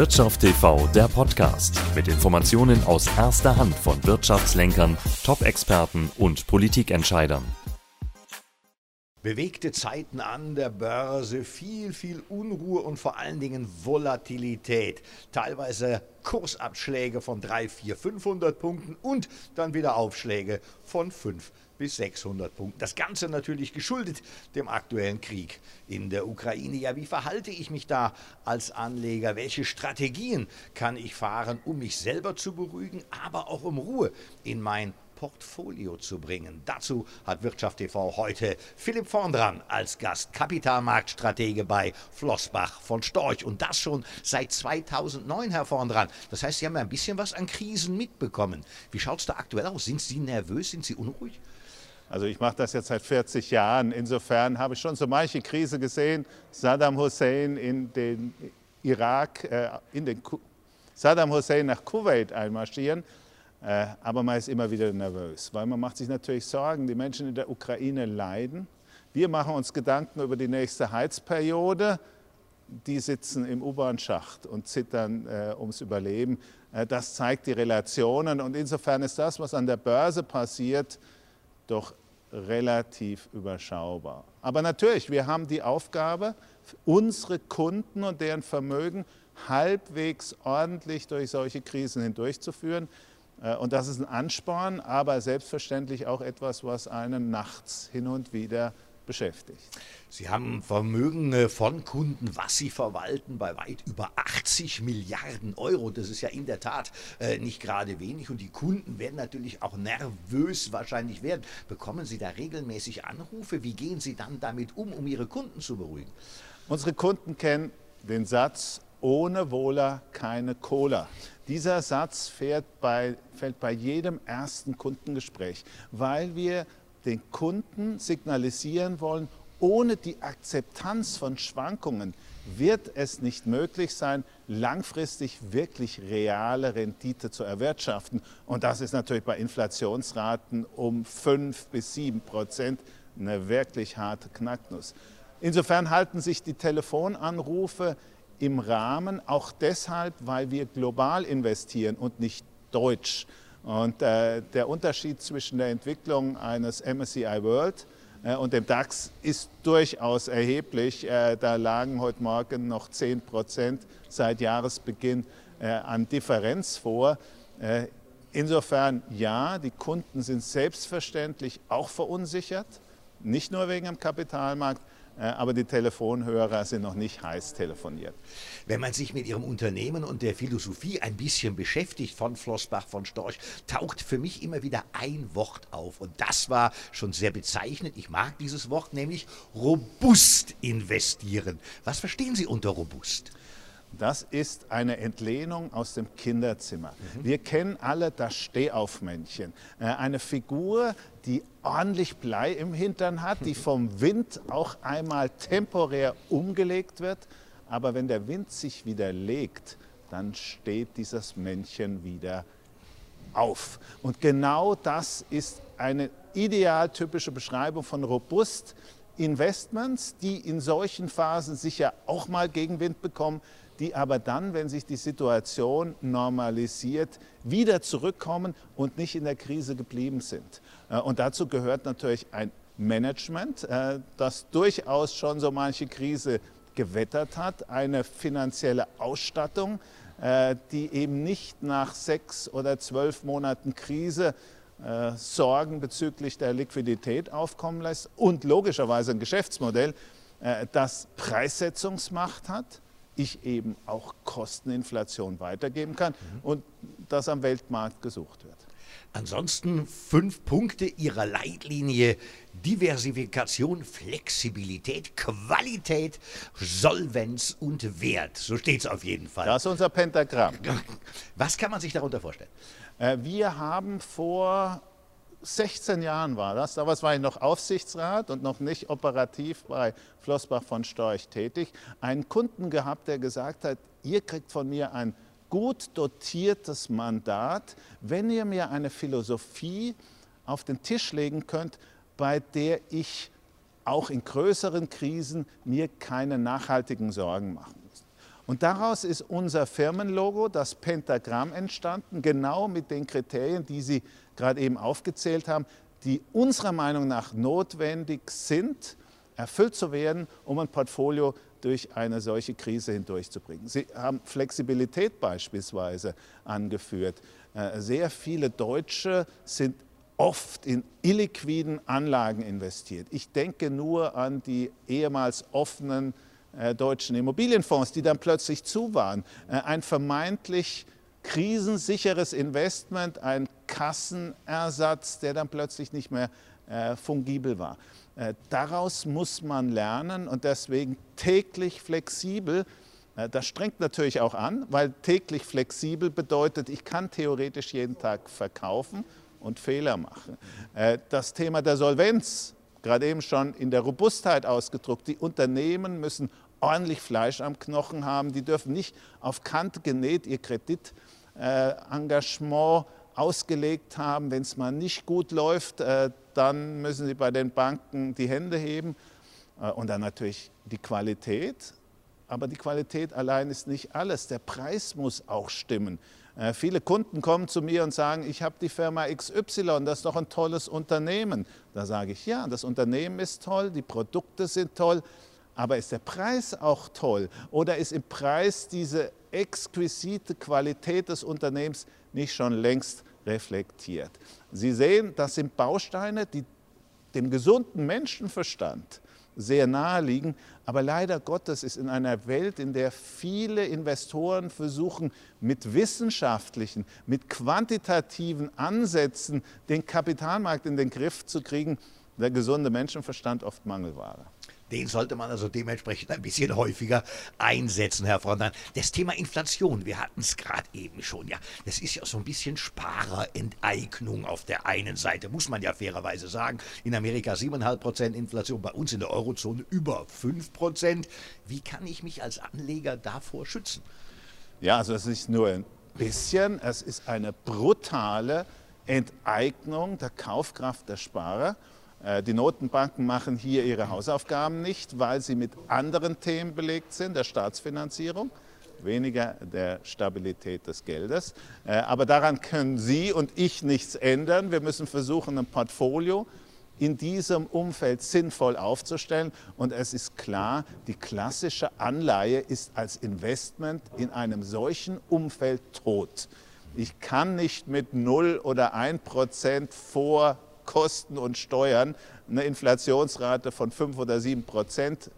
Wirtschaft TV, der Podcast mit Informationen aus erster Hand von Wirtschaftslenkern, Top-Experten und Politikentscheidern. Bewegte Zeiten an der Börse, viel, viel Unruhe und vor allen Dingen Volatilität. Teilweise Kursabschläge von 3, 4, 500 Punkten und dann wieder Aufschläge von 5 bis 600 Punkten. Das Ganze natürlich geschuldet dem aktuellen Krieg in der Ukraine. Ja, wie verhalte ich mich da als Anleger? Welche Strategien kann ich fahren, um mich selber zu beruhigen, aber auch um Ruhe in mein Portfolio zu bringen. Dazu hat Wirtschaft TV heute Philipp vorn dran als Gast, Kapitalmarktstratege bei Flossbach von Storch und das schon seit 2009, Herr vorn dran. Das heißt, Sie haben ein bisschen was an Krisen mitbekommen. Wie schaut es da aktuell aus? Sind Sie nervös? Sind Sie unruhig? Also ich mache das jetzt seit 40 Jahren. Insofern habe ich schon so manche Krise gesehen. Saddam Hussein in den Irak, äh, in den Saddam Hussein nach Kuwait einmarschieren. Äh, aber man ist immer wieder nervös, weil man macht sich natürlich Sorgen. Die Menschen in der Ukraine leiden. Wir machen uns Gedanken über die nächste Heizperiode. Die sitzen im U-Bahn-Schacht und zittern äh, ums Überleben. Äh, das zeigt die Relationen. Und insofern ist das, was an der Börse passiert, doch relativ überschaubar. Aber natürlich, wir haben die Aufgabe, unsere Kunden und deren Vermögen halbwegs ordentlich durch solche Krisen hindurchzuführen. Äh, und das ist ein Ansporn, aber selbstverständlich auch etwas, was einen nachts hin und wieder beschäftigt. Sie haben Vermögen von Kunden, was Sie verwalten, bei weit über 80 Milliarden Euro. Das ist ja in der Tat äh, nicht gerade wenig. Und die Kunden werden natürlich auch nervös wahrscheinlich werden. Bekommen Sie da regelmäßig Anrufe? Wie gehen Sie dann damit um, um Ihre Kunden zu beruhigen? Unsere Kunden kennen den Satz, ohne Wohler keine Cola. Dieser Satz bei, fällt bei jedem ersten Kundengespräch, weil wir den Kunden signalisieren wollen, ohne die Akzeptanz von Schwankungen wird es nicht möglich sein, langfristig wirklich reale Rendite zu erwirtschaften. Und das ist natürlich bei Inflationsraten um 5 bis 7 Prozent eine wirklich harte Knacknuss. Insofern halten sich die Telefonanrufe im Rahmen, auch deshalb, weil wir global investieren und nicht deutsch. Und äh, der Unterschied zwischen der Entwicklung eines MSCI World äh, und dem DAX ist durchaus erheblich. Äh, da lagen heute Morgen noch 10 Prozent seit Jahresbeginn äh, an Differenz vor. Äh, insofern ja, die Kunden sind selbstverständlich auch verunsichert, nicht nur wegen dem Kapitalmarkt, aber die Telefonhörer sind noch nicht heiß telefoniert. Wenn man sich mit Ihrem Unternehmen und der Philosophie ein bisschen beschäftigt von Flossbach von Storch, taucht für mich immer wieder ein Wort auf. Und das war schon sehr bezeichnend. Ich mag dieses Wort, nämlich robust investieren. Was verstehen Sie unter robust? Das ist eine Entlehnung aus dem Kinderzimmer. Mhm. Wir kennen alle das Stehaufmännchen. Äh, eine Figur, die ordentlich Blei im Hintern hat, die vom Wind auch einmal temporär umgelegt wird. Aber wenn der Wind sich wieder legt, dann steht dieses Männchen wieder auf. Und genau das ist eine idealtypische Beschreibung von robust Investments, die in solchen Phasen sicher auch mal Gegenwind bekommen, die aber dann, wenn sich die Situation normalisiert, wieder zurückkommen und nicht in der Krise geblieben sind. Äh, und dazu gehört natürlich ein Management, äh, das durchaus schon so manche Krise gewettert hat, eine finanzielle Ausstattung, äh, die eben nicht nach sechs oder zwölf Monaten Krise Sorgen bezüglich der Liquidität aufkommen lässt und logischerweise ein Geschäftsmodell, das Preissetzungsmacht hat, ich eben auch Kosteninflation weitergeben kann mhm. und das am Weltmarkt gesucht wird. Ansonsten fünf Punkte Ihrer Leitlinie. Diversifikation, Flexibilität, Qualität, Solvenz und Wert. So steht es auf jeden Fall. Das ist unser Pentagramm. Was kann man sich darunter vorstellen? Äh, wir haben vor 16 Jahren war das, damals war ich noch Aufsichtsrat und noch nicht operativ bei Flossbach von Storch tätig, einen Kunden gehabt, der gesagt hat, ihr kriegt von mir ein gut dotiertes Mandat, wenn ihr mir eine Philosophie auf den Tisch legen könnt, bei der ich auch in größeren Krisen mir keine nachhaltigen Sorgen machen muss. Und daraus ist unser Firmenlogo, das Pentagramm, entstanden, genau mit den Kriterien, die Sie gerade eben aufgezählt haben, die unserer Meinung nach notwendig sind, erfüllt zu werden, um ein Portfolio durch eine solche Krise hindurchzubringen. Sie haben Flexibilität beispielsweise angeführt. Äh, sehr viele Deutsche sind oft in illiquiden Anlagen investiert. Ich denke nur an die ehemals offenen deutschen Immobilienfonds, die dann plötzlich zu waren. Äh, ein vermeintlich krisensicheres Investment, ein Kassenersatz, der dann plötzlich nicht mehr äh, fungibel war. Äh, daraus muss man lernen und deswegen täglich flexibel. Äh, das strengt natürlich auch an, weil täglich flexibel bedeutet, ich kann theoretisch jeden Tag verkaufen und Fehler machen. Äh, das Thema der Solvenz, gerade eben schon in der Robustheit ausgedruckt, die Unternehmen müssen ordentlich Fleisch am Knochen haben, die dürfen nicht auf Kante genäht ihr Kreditengagement ausgelegt haben. Wenn es mal nicht gut läuft, äh, dann müssen sie bei den Banken die Hände heben. Äh, und dann natürlich die Qualität. Aber die Qualität allein ist nicht alles. Der Preis muss auch stimmen. Äh, viele Kunden kommen zu mir und sagen, ich habe die Firma XY, das ist doch ein tolles Unternehmen. Da sage ich, ja, das Unternehmen ist toll, die Produkte sind toll, aber ist der Preis auch toll? Oder ist im Preis diese exquisite Qualität des Unternehmens nicht schon längst reflektiert? Sie sehen, das sind Bausteine, die dem gesunden Menschenverstand sehr nahe liegen. Aber leider Gottes ist in einer Welt, in der viele Investoren versuchen, mit wissenschaftlichen, mit quantitativen Ansätzen den Kapitalmarkt in den Griff zu kriegen, der gesunde Menschenverstand oft Mangelware. Den sollte man also dementsprechend ein bisschen häufiger einsetzen, Herr Frontmann. Das Thema Inflation, wir hatten es gerade eben schon, ja. Das ist ja so ein bisschen Sparerenteignung auf der einen Seite, muss man ja fairerweise sagen. In Amerika 7,5% Inflation, bei uns in der Eurozone über 5%. Wie kann ich mich als Anleger davor schützen? Ja, also es ist nur ein bisschen, es ist eine brutale Enteignung der Kaufkraft der Sparer. Äh, die Notenbanken machen hier ihre Hausaufgaben nicht, weil sie mit anderen Themen belegt sind, der Staatsfinanzierung, weniger der Stabilität des Geldes. Äh, aber daran können Sie und ich nichts ändern. Wir müssen versuchen, ein Portfolio in diesem Umfeld sinnvoll aufzustellen. Und es ist klar, die klassische Anleihe ist als Investment in einem solchen Umfeld tot. Ich kann nicht mit 0 oder 1 Prozent vor Kosten und Steuern eine Inflationsrate von 5 oder 7 Prozent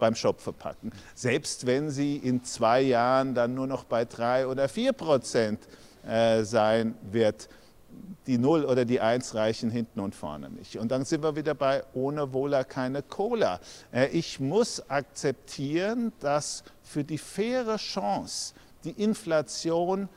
beim Shop verpacken. Selbst wenn sie in zwei Jahren dann nur noch bei 3 oder 4 Prozent äh, sein wird, die 0 oder die 1 reichen hinten und vorne nicht. Und dann sind wir wieder bei ohne Wohler keine Cola. Äh, ich muss akzeptieren, dass für die faire Chance, die Inflation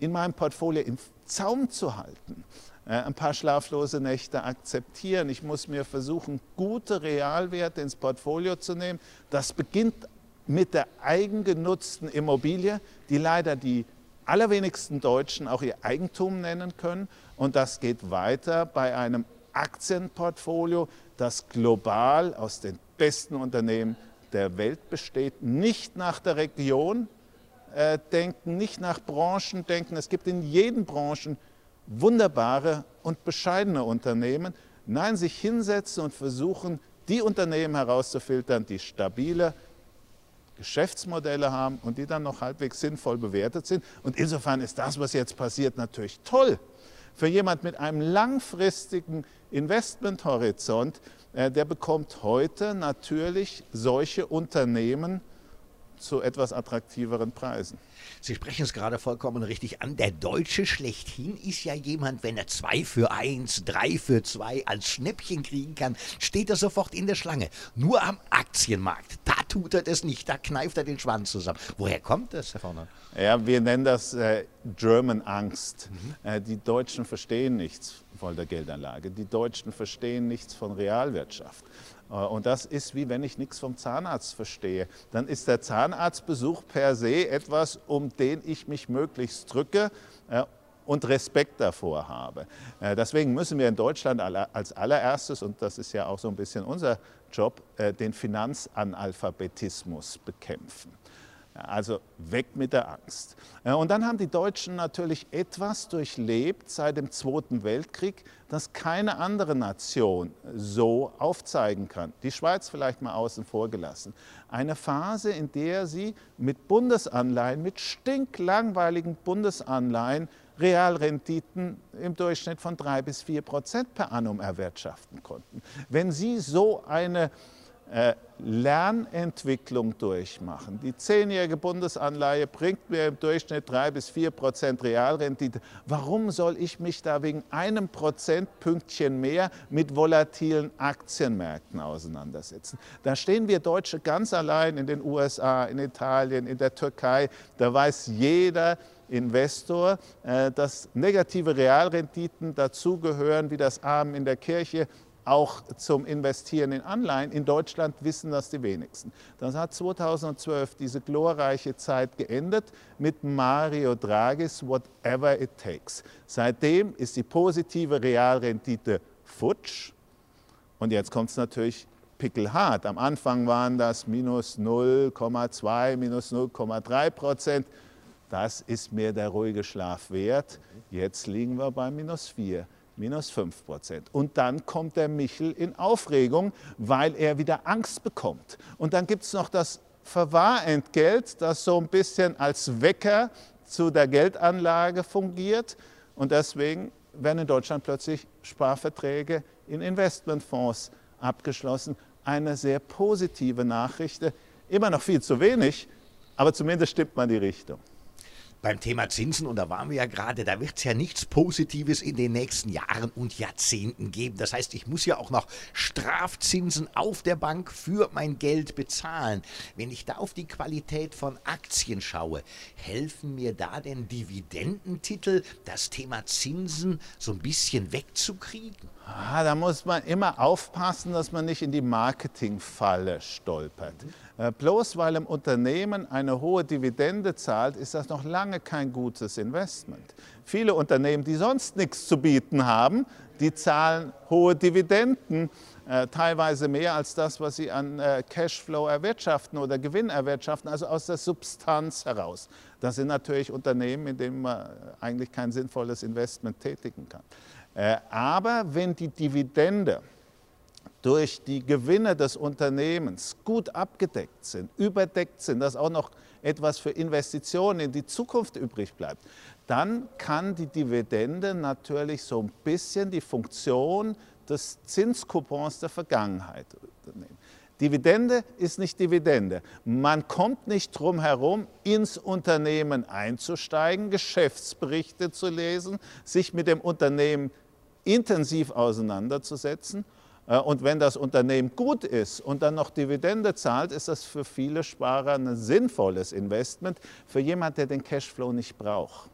in meinem Portfolio im Zaum zu halten, ein paar schlaflose Nächte akzeptieren. Ich muss mir versuchen, gute Realwerte ins Portfolio zu nehmen. Das beginnt mit der eigengenutzten Immobilie, die leider die allerwenigsten Deutschen auch ihr Eigentum nennen können. Und das geht weiter bei einem Aktienportfolio, das global aus den besten Unternehmen der Welt besteht, nicht nach der Region äh, denken, nicht nach Branchen denken. Es gibt in jeden Branchen wunderbare und bescheidene Unternehmen. Nein, sich hinsetzen und versuchen, die Unternehmen herauszufiltern, die stabile Geschäftsmodelle haben und die dann noch halbwegs sinnvoll bewertet sind. Und insofern ist das, was jetzt passiert, natürlich toll. Für jemand mit einem langfristigen Investmenthorizont, äh, der bekommt heute natürlich solche Unternehmen zu etwas attraktiveren Preisen. Sie sprechen es gerade vollkommen richtig an. Der Deutsche schlechthin ist ja jemand, wenn er zwei für eins, drei für zwei als Schnäppchen kriegen kann, steht er sofort in der Schlange. Nur am Aktienmarkt, da tut er das nicht, da kneift er den Schwanz zusammen. Woher kommt das, Herr Vorner? Ja, wir nennen das äh, German Angst. Mhm. Äh, die Deutschen verstehen nichts von der Geldanlage. Die Deutschen verstehen nichts von Realwirtschaft. Äh, und das ist wie wenn ich nichts vom Zahnarzt verstehe. Dann ist der Zahnarztbesuch per se etwas, um den ich mich möglichst drücke äh, und Respekt davor habe. Äh, deswegen müssen wir in Deutschland als allererstes, und das ist ja auch so ein bisschen unser Job, den Finanzanalphabetismus bekämpfen. Also weg mit der Angst. Äh, und dann haben die Deutschen natürlich etwas durchlebt seit dem Zweiten Weltkrieg, das keine andere Nation so aufzeigen kann. Die Schweiz vielleicht mal außen vor gelassen. Eine Phase, in der sie mit Bundesanleihen, mit stinklangweiligen Bundesanleihen Realrenditen im Durchschnitt von drei bis vier Prozent per annum erwirtschaften konnten. Wenn Sie so eine Lernentwicklung durchmachen. Die zehnjährige Bundesanleihe bringt mir im Durchschnitt drei bis vier Prozent Realrendite. Warum soll ich mich da wegen einem Prozentpünktchen mehr mit volatilen Aktienmärkten auseinandersetzen? Da stehen wir Deutsche ganz allein in den USA, in Italien, in der Türkei. Da weiß jeder, Investor, äh, dass negative Realrenditen dazugehören wie das Armen in der Kirche auch zum Investieren in Anleihen. In Deutschland wissen das die wenigsten. Das hat 2012 diese glorreiche Zeit geendet mit Mario Draghis Whatever It Takes. Seitdem ist die positive Realrendite futsch. Und jetzt kommt es natürlich pickelhart. Am Anfang waren das minus 0,2, minus 0,3 Prozent. Das ist mir der ruhige Schlaf wert. Jetzt liegen wir bei minus 4 minus 5 Prozent. Und dann kommt der Michel in Aufregung, weil er wieder Angst bekommt. Und dann gibt es noch das Verwahrentgelt, das so ein bisschen als Wecker zu der Geldanlage fungiert. Und deswegen werden in Deutschland plötzlich Sparverträge in Investmentfonds abgeschlossen. Eine sehr positive Nachricht. Immer noch viel zu wenig, aber zumindest stimmt man die Richtung beim Thema Zinsen, und da waren wir ja gerade, da wird es ja nichts Positives in den nächsten Jahren und Jahrzehnten geben. Das heißt, ich muss ja auch noch Strafzinsen auf der Bank für mein Geld bezahlen. Wenn ich da auf die Qualität von Aktien schaue, helfen mir da denn Dividendentitel, das Thema Zinsen so ein bisschen wegzukriegen? Ah, da muss man immer aufpassen, dass man nicht in die Marketingfalle stolpert. Mhm. bloß weil im Unternehmen eine hohe Dividende zahlt, ist das noch lange kein gutes Investment. Viele Unternehmen, die sonst nichts zu bieten haben, die zahlen hohe Dividenden, äh, teilweise mehr als das, was sie an äh, Cashflow erwirtschaften oder Gewinn erwirtschaften, also aus der Substanz heraus. Das sind natürlich Unternehmen, in denen man eigentlich kein sinnvolles Investment tätigen kann. Äh, aber wenn die Dividende durch die Gewinne des Unternehmens gut abgedeckt sind, überdeckt sind, dass auch noch etwas für Investitionen in die Zukunft übrig bleibt, dann kann die Dividende natürlich so ein bisschen die Funktion des Zinskupons der Vergangenheit nehmen. Dividende ist nicht Dividende. Man kommt nicht drum herum, ins Unternehmen einzusteigen, Geschäftsberichte zu lesen, sich mit dem Unternehmen intensiv auseinanderzusetzen. Äh, und wenn das Unternehmen gut ist und dann noch Dividende zahlt, ist das für viele Sparer ein sinnvolles Investment. Für jemanden, der den Cashflow nicht braucht,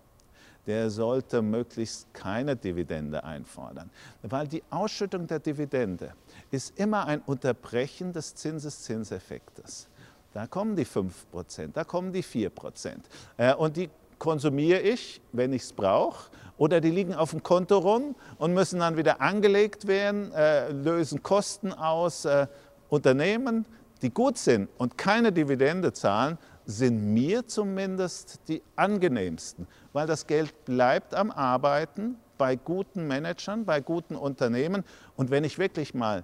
der sollte möglichst keine Dividende einfordern. Weil die Ausschüttung der Dividende ist immer ein Unterbrechen des Zinseszinseffektes. Da kommen die 5%, da kommen die 4%. Äh, und die konsumiere ich, wenn ich es brauche, oder die liegen auf dem Konto rum und müssen dann wieder angelegt werden, äh, lösen Kosten aus. Äh, Unternehmen, die gut sind und keine Dividende zahlen, sind mir zumindest die angenehmsten, weil das Geld bleibt am Arbeiten bei guten Managern, bei guten Unternehmen. Und wenn ich wirklich mal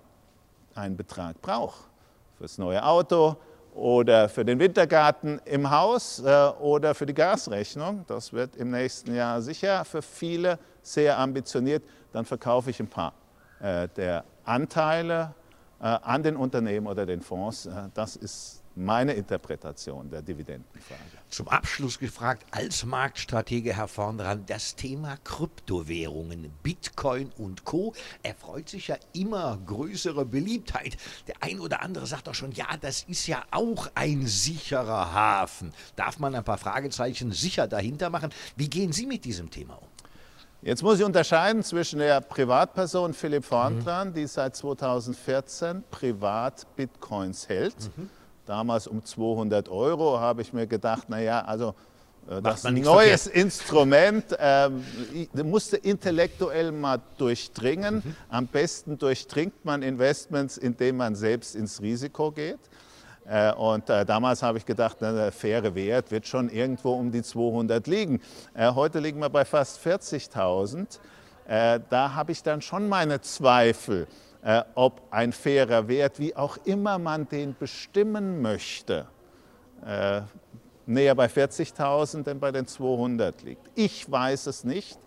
einen Betrag brauche, fürs neue Auto, oder für den Wintergarten im Haus äh, oder für die Gasrechnung. Das wird im nächsten Jahr sicher für viele sehr ambitioniert. Dann verkaufe ich ein paar äh, der Anteile äh, an den Unternehmen oder den Fonds. Das ist meine Interpretation der Dividendenfrage. Zum Abschluss gefragt, als Marktstratege Herr Vorndran, das Thema Kryptowährungen, Bitcoin und Co. erfreut sich ja immer größere Beliebtheit. Der ein oder andere sagt doch schon, ja, das ist ja auch ein sicherer Hafen. Darf man ein paar Fragezeichen sicher dahinter machen? Wie gehen Sie mit diesem Thema um? Jetzt muss ich unterscheiden zwischen der Privatperson Philipp Vorndran, mhm. die seit 2014 privat Bitcoins hält. Mhm damals um 200 Euro, habe ich mir gedacht, naja, also äh, das ist ein neues verkehrt. Instrument, äh, musste intellektuell mal durchdringen. Mhm. Am besten durchdringt man Investments, indem man selbst ins Risiko geht. Äh, und äh, damals habe ich gedacht, na, der faire Wert wird schon irgendwo um die 200 liegen. Äh, heute liegen wir bei fast 40.000. Da habe ich dann schon meine Zweifel, ob ein fairer Wert, wie auch immer man den bestimmen möchte, näher bei 40.000 denn bei den 200 liegt. Ich weiß es nicht.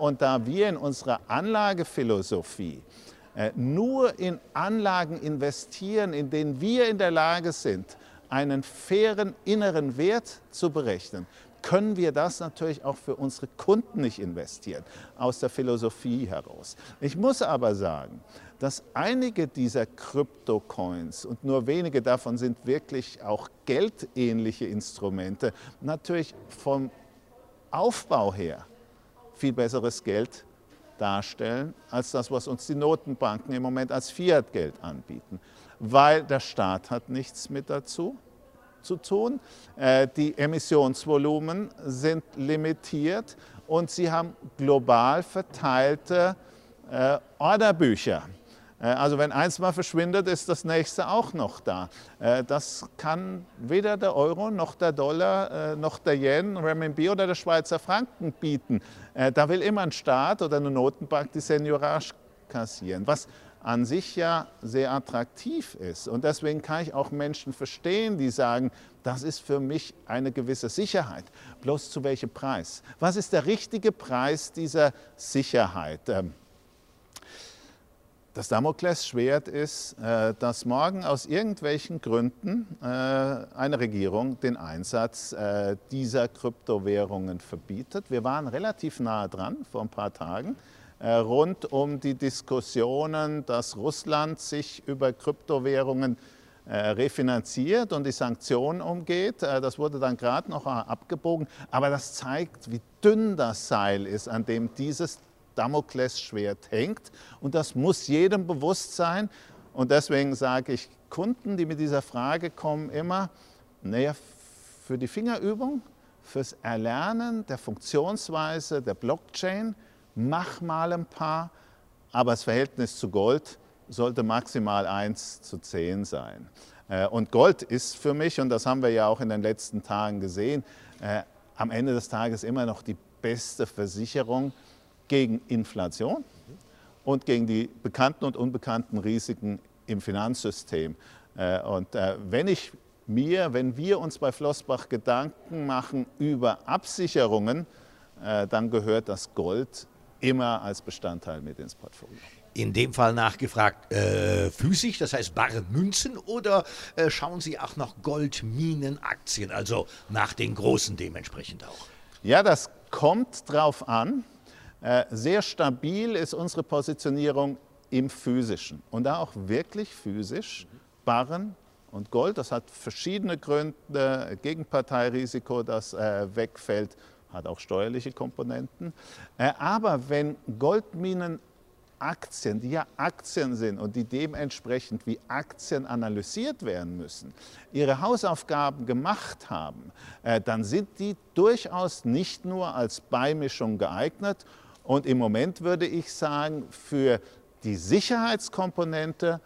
Und da wir in unserer Anlagephilosophie äh, nur in Anlagen investieren, in denen wir in der Lage sind, einen fairen inneren Wert zu berechnen, können wir das natürlich auch für unsere Kunden nicht investieren, aus der Philosophie heraus. Ich muss aber sagen, dass einige dieser Kryptocoins, und nur wenige davon sind wirklich auch geldähnliche Instrumente, natürlich vom Aufbau her viel besseres Geld darstellen als das, was uns die Notenbanken im Moment als Fiat-Geld anbieten, weil der Staat hat nichts mit dazu zu tun. Äh, die Emissionsvolumen sind limitiert und sie haben global verteilte äh, Orderbücher. Äh, also wenn eins mal verschwindet, ist das nächste auch noch da. Das kann weder der Euro noch der Dollar noch der Yen, Renminbi oder der Schweizer Franken bieten. Da will immer ein Staat oder eine Notenbank die Seniorage kassieren, was an sich ja sehr attraktiv ist. Und deswegen kann ich auch Menschen verstehen, die sagen, das ist für mich eine gewisse Sicherheit. Bloß zu welchem Preis? Was ist der richtige Preis dieser Sicherheit? Ähm, das Damoklesschwert ist, äh, dass morgen aus irgendwelchen Gründen äh, eine Regierung den Einsatz äh, dieser Kryptowährungen verbietet. Wir waren relativ nahe dran vor ein paar Tagen rund um die Diskussionen, dass Russland sich über Kryptowährungen refinanziert und die Sanktionen umgeht. Das wurde dann gerade noch abgebogen. Aber das zeigt, wie dünn das Seil ist, an dem dieses Damoklesschwert hängt. Und das muss jedem bewusst sein. Und deswegen sage ich Kunden, die mit dieser Frage kommen, immer, naja, für die Fingerübung, fürs Erlernen der Funktionsweise der Blockchain, mach mal ein paar, aber das Verhältnis zu Gold sollte maximal 1 zu 10 sein. Äh, und Gold ist für mich, und das haben wir ja auch in den letzten Tagen gesehen, äh, am Ende des Tages immer noch die beste Versicherung gegen Inflation und gegen die bekannten und unbekannten Risiken im Finanzsystem. Äh, und wenn ich mir, wenn wir uns bei Flossbach Gedanken machen über Absicherungen, dann gehört das Gold immer als Bestandteil mit ins Portfolio. In dem Fall nachgefragt, äh, physisch, das heißt bare Münzen, oder äh, schauen Sie auch nach Goldminenaktien, also nach den großen dementsprechend auch? Ja, das kommt drauf an. Äh, sehr stabil ist unsere Positionierung im Physischen und da auch wirklich physisch. Barren und Gold, das hat verschiedene Gründe. Gegenparteirisiko, das äh, wegfällt, hat auch steuerliche Komponenten. Äh, aber wenn Goldminen Aktien, die ja Aktien sind und die dementsprechend wie Aktien analysiert werden müssen, ihre Hausaufgaben gemacht haben, dann sind die durchaus nicht nur als Beimischung geeignet, und im Moment würde ich sagen, für die Sicherheitskomponente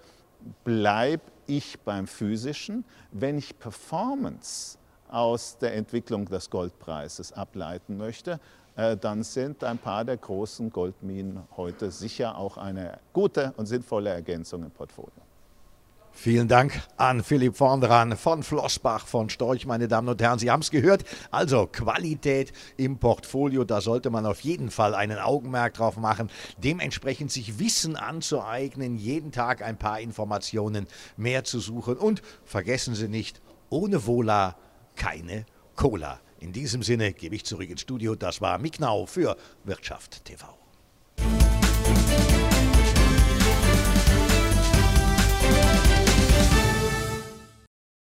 bleibe ich beim physischen. Wenn ich Performance aus der Entwicklung des Goldpreises ableiten möchte, äh, dann sind ein paar der großen Goldminen heute sicher auch eine gute und sinnvolle Ergänzung im Portfolio. Vielen Dank an Philipp Vondran von Flossbach von Storch, meine Damen und Herren. Sie haben es gehört. Also Qualität im Portfolio, da sollte man auf jeden Fall einen Augenmerk drauf machen. Dementsprechend sich Wissen anzueignen, jeden Tag ein paar Informationen mehr zu suchen. Und vergessen Sie nicht, ohne Vola keine Cola. In diesem Sinne gebe ich zurück ins Studio. Das war Miknau für Wirtschaft TV.